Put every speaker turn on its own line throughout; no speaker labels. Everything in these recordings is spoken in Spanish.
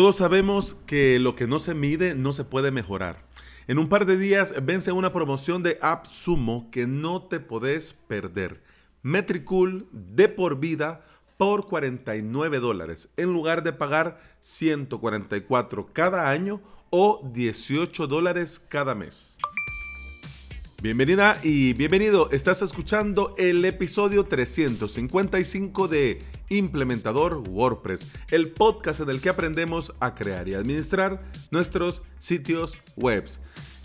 Todos sabemos que lo que no se mide no se puede mejorar. En un par de días vence una promoción de App Sumo que no te podés perder. Metricool de por vida por 49 dólares en lugar de pagar 144 cada año o 18 dólares cada mes. Bienvenida y bienvenido. Estás escuchando el episodio 355 de Implementador WordPress, el podcast en el que aprendemos a crear y administrar nuestros sitios web.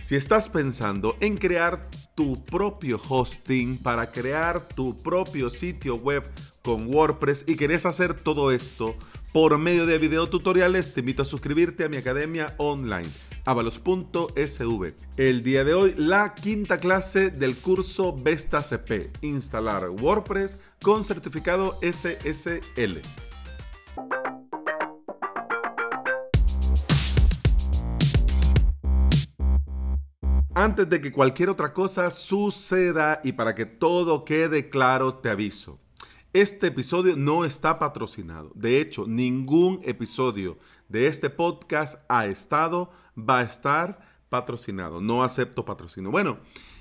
Si estás pensando en crear tu propio hosting para crear tu propio sitio web con WordPress y querés hacer todo esto por medio de videotutoriales, te invito a suscribirte a mi academia online avalos.sv. El día de hoy, la quinta clase del curso Vesta CP, instalar WordPress con certificado SSL. Antes de que cualquier otra cosa suceda y para que todo quede claro, te aviso. Este episodio no está patrocinado. De hecho, ningún episodio de este podcast ha estado, va a estar patrocinado. No acepto patrocinio. Bueno,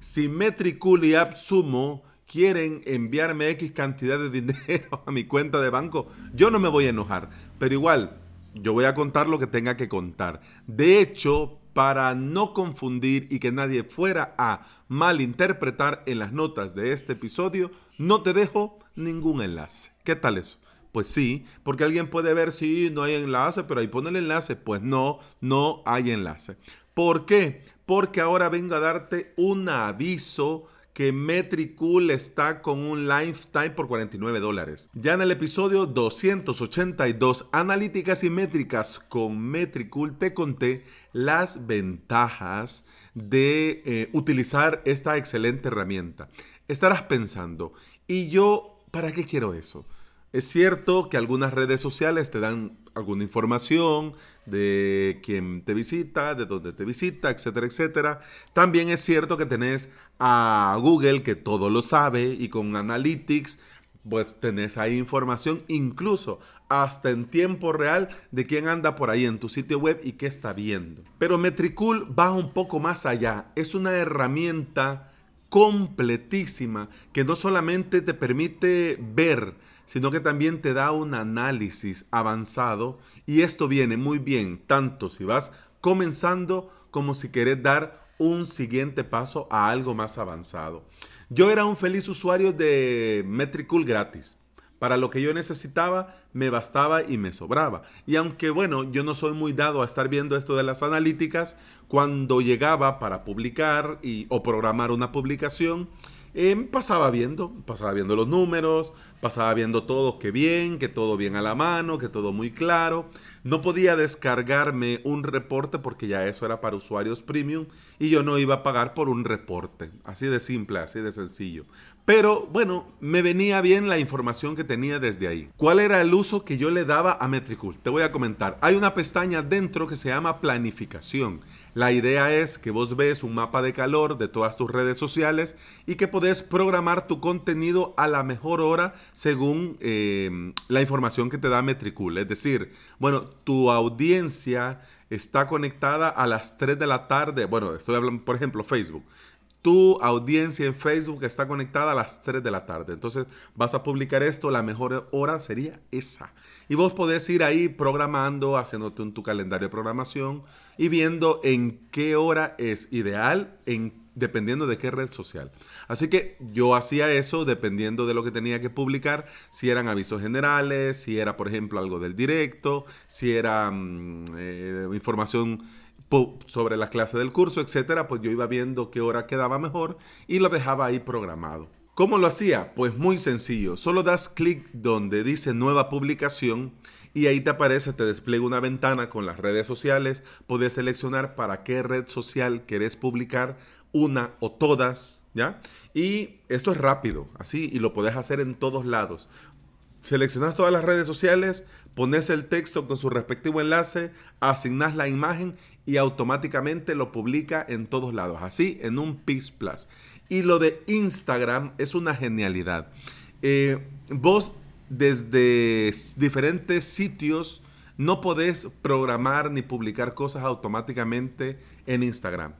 si Metricool y AppSumo quieren enviarme X cantidad de dinero a mi cuenta de banco, yo no me voy a enojar. Pero igual, yo voy a contar lo que tenga que contar. De hecho, para no confundir y que nadie fuera a malinterpretar en las notas de este episodio, no te dejo ningún enlace. ¿Qué tal eso? Pues sí, porque alguien puede ver si no hay enlace, pero ahí pone el enlace. Pues no, no hay enlace. ¿Por qué? Porque ahora vengo a darte un aviso que Metricool está con un lifetime por 49 dólares. Ya en el episodio 282, analíticas y métricas con Metricool, te conté las ventajas de eh, utilizar esta excelente herramienta. Estarás pensando, ¿y yo para qué quiero eso? Es cierto que algunas redes sociales te dan alguna información de quién te visita, de dónde te visita, etcétera, etcétera. También es cierto que tenés a Google que todo lo sabe y con Analytics pues tenés ahí información incluso hasta en tiempo real de quién anda por ahí en tu sitio web y qué está viendo. Pero Metricool va un poco más allá. Es una herramienta completísima que no solamente te permite ver sino que también te da un análisis avanzado y esto viene muy bien tanto si vas comenzando como si quieres dar un siguiente paso a algo más avanzado. Yo era un feliz usuario de Metricool gratis. Para lo que yo necesitaba, me bastaba y me sobraba. Y aunque bueno, yo no soy muy dado a estar viendo esto de las analíticas, cuando llegaba para publicar o programar una publicación, eh, pasaba viendo, pasaba viendo los números, pasaba viendo todo que bien, que todo bien a la mano, que todo muy claro. No podía descargarme un reporte porque ya eso era para usuarios premium y yo no iba a pagar por un reporte. Así de simple, así de sencillo. Pero bueno, me venía bien la información que tenía desde ahí. ¿Cuál era el uso que yo le daba a Metricool? Te voy a comentar. Hay una pestaña dentro que se llama planificación. La idea es que vos ves un mapa de calor de todas tus redes sociales y que podés programar tu contenido a la mejor hora según eh, la información que te da Metricool. Es decir, bueno, tu audiencia está conectada a las 3 de la tarde. Bueno, estoy hablando, por ejemplo, Facebook tu audiencia en Facebook está conectada a las 3 de la tarde. Entonces vas a publicar esto, la mejor hora sería esa. Y vos podés ir ahí programando, haciéndote un, tu calendario de programación y viendo en qué hora es ideal, en, dependiendo de qué red social. Así que yo hacía eso dependiendo de lo que tenía que publicar, si eran avisos generales, si era, por ejemplo, algo del directo, si era mm, eh, información sobre la clase del curso, etcétera, pues yo iba viendo qué hora quedaba mejor y lo dejaba ahí programado. ¿Cómo lo hacía? Pues muy sencillo. Solo das clic donde dice nueva publicación y ahí te aparece, te despliega una ventana con las redes sociales. Puedes seleccionar para qué red social querés publicar, una o todas, ¿ya? Y esto es rápido, así, y lo puedes hacer en todos lados. Seleccionas todas las redes sociales, pones el texto con su respectivo enlace, asignas la imagen y automáticamente lo publica en todos lados, así en un PIS Plus. Y lo de Instagram es una genialidad. Eh, vos desde diferentes sitios no podés programar ni publicar cosas automáticamente en Instagram.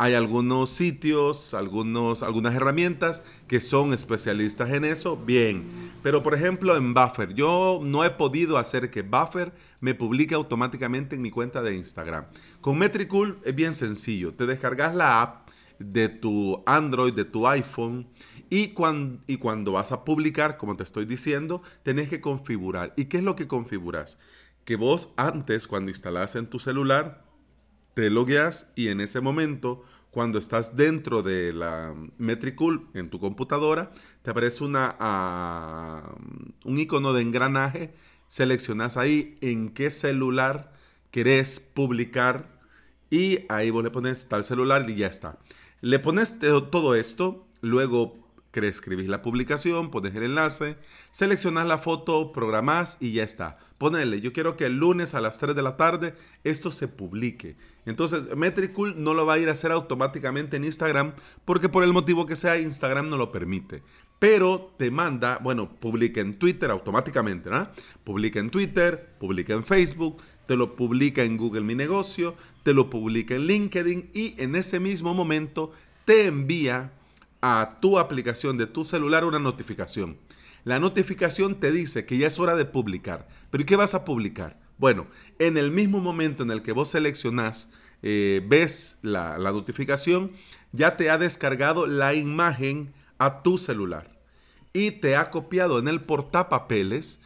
Hay algunos sitios, algunos, algunas herramientas que son especialistas en eso, bien. Pero por ejemplo en Buffer, yo no he podido hacer que Buffer me publique automáticamente en mi cuenta de Instagram. Con Metricool es bien sencillo. Te descargas la app de tu Android, de tu iPhone y cuando, y cuando vas a publicar, como te estoy diciendo, tenés que configurar. ¿Y qué es lo que configuras? Que vos antes, cuando instalás en tu celular, te logueas y en ese momento, cuando estás dentro de la Metricool en tu computadora, te aparece una, ah, un icono de engranaje. Seleccionas ahí en qué celular querés publicar y ahí vos le pones tal celular y ya está. Le pones todo esto, luego escribís la publicación, pones el enlace, seleccionas la foto, programás y ya está. Ponele, yo quiero que el lunes a las 3 de la tarde esto se publique. Entonces, Metricool no lo va a ir a hacer automáticamente en Instagram porque por el motivo que sea, Instagram no lo permite. Pero te manda, bueno, publica en Twitter automáticamente, ¿no? Publica en Twitter, publica en Facebook, te lo publica en Google Mi Negocio, te lo publica en LinkedIn y en ese mismo momento te envía a tu aplicación de tu celular una notificación. La notificación te dice que ya es hora de publicar. ¿Pero qué vas a publicar? Bueno, en el mismo momento en el que vos seleccionás, eh, ves la, notificación, ya te ha descargado la imagen a tu celular y te ha copiado en el portapapeles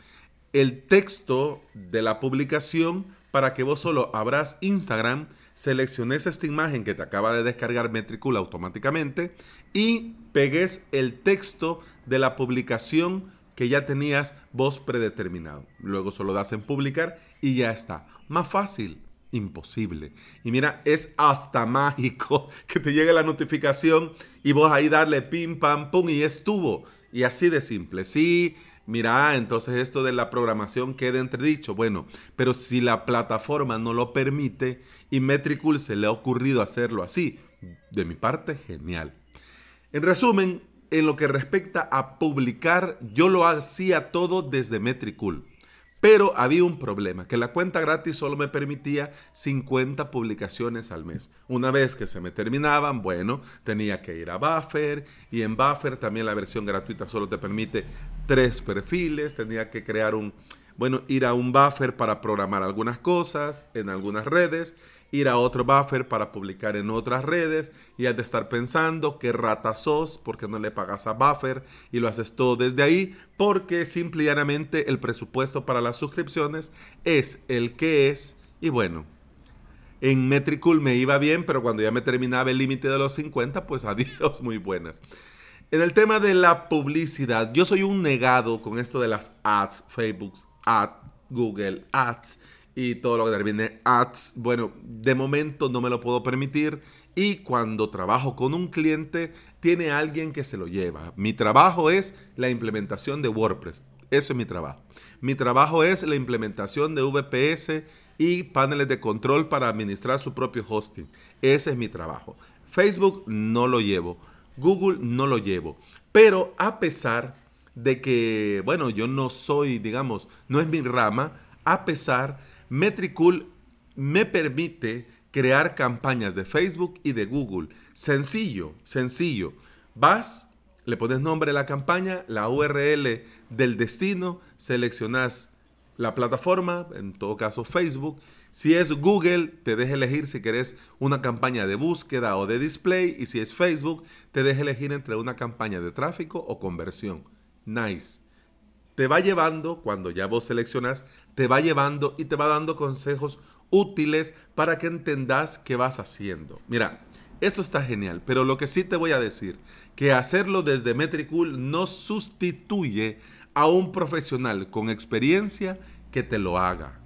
el texto de la publicación para que vos solo abras Instagram selecciones esta imagen que te acaba de descargar Metricool automáticamente y pegues el texto de la publicación que ya tenías vos predeterminado. Luego solo das en publicar y ya está. Más fácil, imposible. Y mira, es hasta mágico que te llegue la notificación y vos ahí darle pim, pam, pum y estuvo. Y así de simple. Sí, mira, entonces esto de la programación queda entredicho. Bueno, pero si la plataforma no lo permite y Metricool se le ha ocurrido hacerlo así, de mi parte, genial. En resumen, en lo que respecta a publicar, yo lo hacía todo desde Metricool. Pero había un problema, que la cuenta gratis solo me permitía 50 publicaciones al mes. Una vez que se me terminaban, bueno, tenía que ir a Buffer y en Buffer también la versión gratuita solo te permite tres perfiles, tenía que crear un, bueno, ir a un Buffer para programar algunas cosas en algunas redes ir a otro buffer para publicar en otras redes y has de estar pensando qué rata sos porque no le pagas a buffer y lo haces todo desde ahí porque simplemente el presupuesto para las suscripciones es el que es y bueno. En Metricool me iba bien, pero cuando ya me terminaba el límite de los 50, pues adiós, muy buenas. En el tema de la publicidad, yo soy un negado con esto de las ads, Facebook, ads, Google, ads y todo lo que termine ads. Bueno, de momento no me lo puedo permitir y cuando trabajo con un cliente tiene alguien que se lo lleva. Mi trabajo es la implementación de WordPress. Eso es mi trabajo. Mi trabajo es la implementación de VPS y paneles de control para administrar su propio hosting. Ese es mi trabajo. Facebook no lo llevo. Google no lo llevo. Pero a pesar de que, bueno, yo no soy, digamos, no es mi rama, a pesar Metricool me permite crear campañas de Facebook y de Google. Sencillo, sencillo. Vas, le pones nombre a la campaña, la URL del destino, seleccionas la plataforma, en todo caso Facebook. Si es Google, te deja elegir si querés una campaña de búsqueda o de display. Y si es Facebook, te deja elegir entre una campaña de tráfico o conversión. Nice te va llevando, cuando ya vos seleccionas, te va llevando y te va dando consejos útiles para que entendas qué vas haciendo. Mira, eso está genial, pero lo que sí te voy a decir, que hacerlo desde Metricool no sustituye a un profesional con experiencia que te lo haga.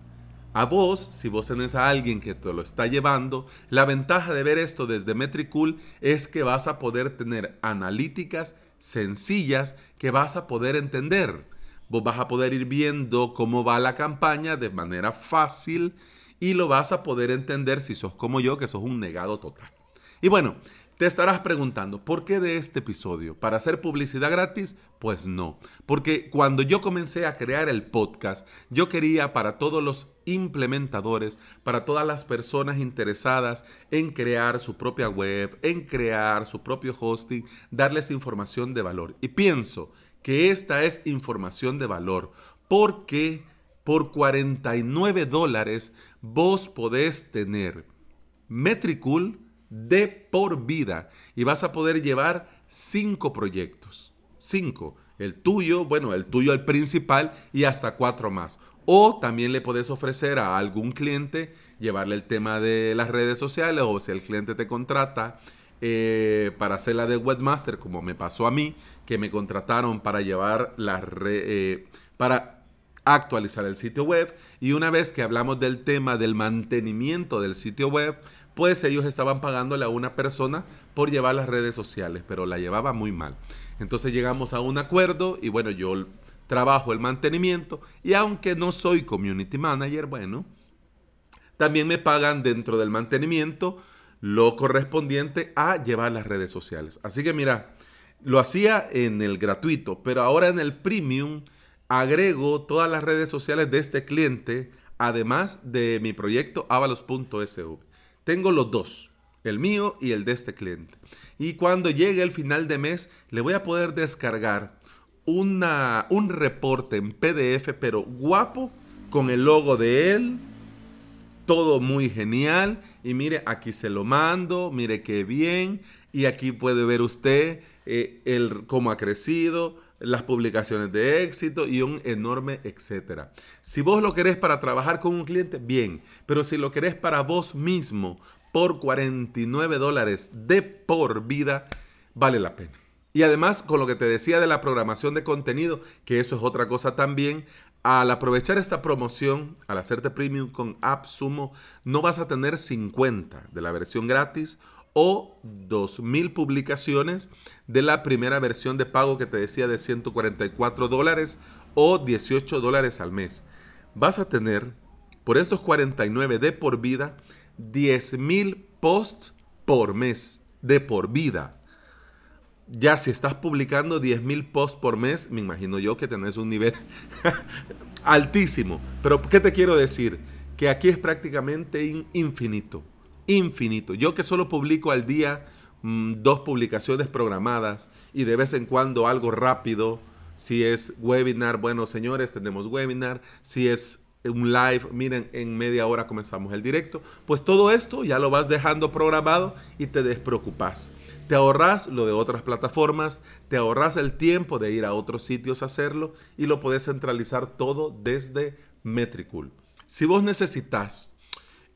A vos, si vos tenés a alguien que te lo está llevando, la ventaja de ver esto desde Metricool es que vas a poder tener analíticas sencillas que vas a poder entender vos vas a poder ir viendo cómo va la campaña de manera fácil y lo vas a poder entender si sos como yo, que sos un negado total. Y bueno, Te estarás preguntando, ¿por qué de este episodio? ¿Para hacer publicidad gratis? Pues no, porque cuando yo comencé a crear el podcast, yo quería para todos los implementadores, para todas las personas interesadas en crear su propia web, en crear su propio hosting, darles información de valor. Y pienso que esta es información de valor, porque por 49 dólares vos podés tener Metricool, de por vida y vas a poder llevar cinco proyectos. Cinco. El tuyo, bueno, el tuyo el principal y hasta cuatro más. O también le puedes ofrecer a algún cliente llevarle el tema de las redes sociales o si el cliente te contrata eh, para hacer la de webmaster, como me pasó a mí, que me contrataron para llevar la eh, para actualizar el sitio web. Y una vez que hablamos del tema del mantenimiento del sitio web, pues ellos estaban pagándole a una persona por llevar las redes sociales, pero la llevaba muy mal. Entonces llegamos a un acuerdo y bueno, yo trabajo el mantenimiento y aunque no soy community manager, bueno, también me pagan dentro del mantenimiento lo correspondiente a llevar las redes sociales. Así que mira, lo hacía en el gratuito, pero ahora en el premium agrego todas las redes sociales de este cliente, además de mi proyecto avalos.sv. Tengo los dos, el mío y el de este cliente. Y cuando llegue el final de mes, le voy a poder descargar una, un reporte en PDF, pero guapo, con el logo de él, todo muy genial. Y mire, aquí se lo mando, mire qué bien. Y aquí puede ver usted eh, el, cómo ha crecido, las publicaciones de éxito y un enorme etcétera. Si vos lo querés para trabajar con un cliente, bien, pero si lo querés para vos mismo por 49 dólares de por vida, vale la pena. Y además, con lo que te decía de la programación de contenido, que eso es otra cosa también, al aprovechar esta promoción, al hacerte premium con AppSumo, no vas a tener 50 de la versión gratis o 2.000 publicaciones de la primera versión de pago que te decía de 144 dólares o 18 dólares al mes. Vas a tener por estos 49 de por vida 10.000 posts por mes de por vida. Ya si estás publicando 10.000 posts por mes, me imagino yo que tenés un nivel altísimo. Pero ¿qué te quiero decir? Que aquí es prácticamente infinito infinito. Yo que solo publico al día mm, dos publicaciones programadas y de vez en cuando algo rápido. Si es webinar, bueno señores, tenemos webinar. Si es un live, miren, en media hora comenzamos el directo. Pues todo esto ya lo vas dejando programado y te despreocupas. Te ahorras lo de otras plataformas, te ahorras el tiempo de ir a otros sitios a hacerlo y lo puedes centralizar todo desde Metricool. Si vos necesitas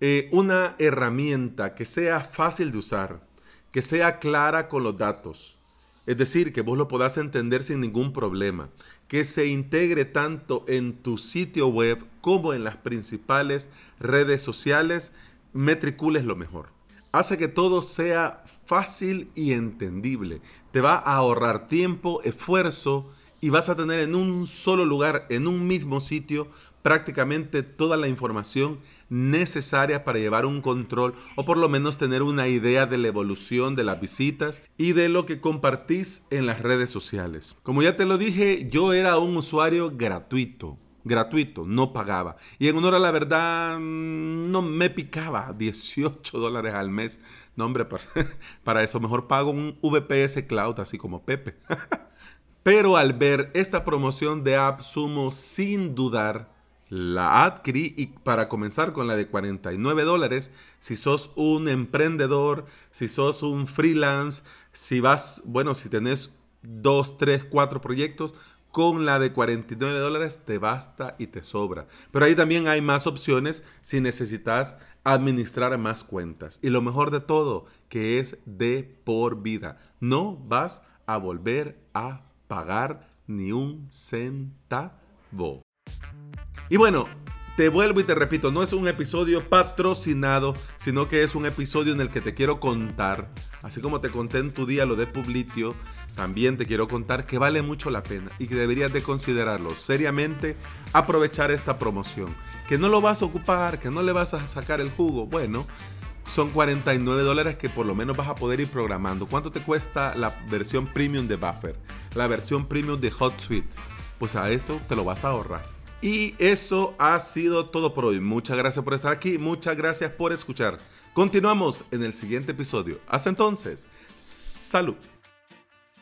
eh, una herramienta que sea fácil de usar, que sea clara con los datos. Es decir, que vos lo puedas entender sin ningún problema, que se integre tanto en tu sitio web como en las principales redes sociales, Metricool es lo mejor. Hace que todo sea fácil y entendible. Te va a ahorrar tiempo, esfuerzo y vas a tener en un solo lugar, en un mismo sitio, prácticamente toda la información necesaria para llevar un control o por lo menos tener una idea de la evolución de las visitas y de lo que compartís en las redes sociales. Como ya te lo dije, yo era un usuario gratuito gratuito, no pagaba. Y en honor a la verdad, no me picaba 18 dólares al mes. No, hombre, para, para, eso mejor pago un VPS Cloud, así como Pepe. Pero al ver esta promoción de AppSumo sin dudar, la adquirí y para comenzar con la de 49 dólares, si sos un emprendedor, si sos un freelance, si vas, bueno, si tenés dos, tres, cuatro proyectos, con la de 49 dólares te basta y te sobra. Pero ahí también hay más opciones si necesitas administrar más cuentas. Y lo mejor de todo, que es de por vida. No vas a volver a pagar ni un centavo. Y bueno, te vuelvo y te repito, no es un episodio patrocinado, sino que es un episodio en el que te quiero contar, así como te conté en tu día lo de Publitio, también te quiero contar que vale mucho la pena y que deberías de considerarlo seriamente, aprovechar esta promoción, que no lo vas a ocupar, que no le vas a sacar el jugo, bueno, son 49 dólares que por lo menos vas a poder ir programando. ¿Cuánto te cuesta la versión premium de Buffer? La versión premium de Hot Suite. Pues a eso te lo vas a ahorrar. Y eso ha sido todo por hoy. Muchas gracias por estar aquí. Muchas gracias por escuchar. Continuamos en el siguiente episodio. Hasta entonces, salud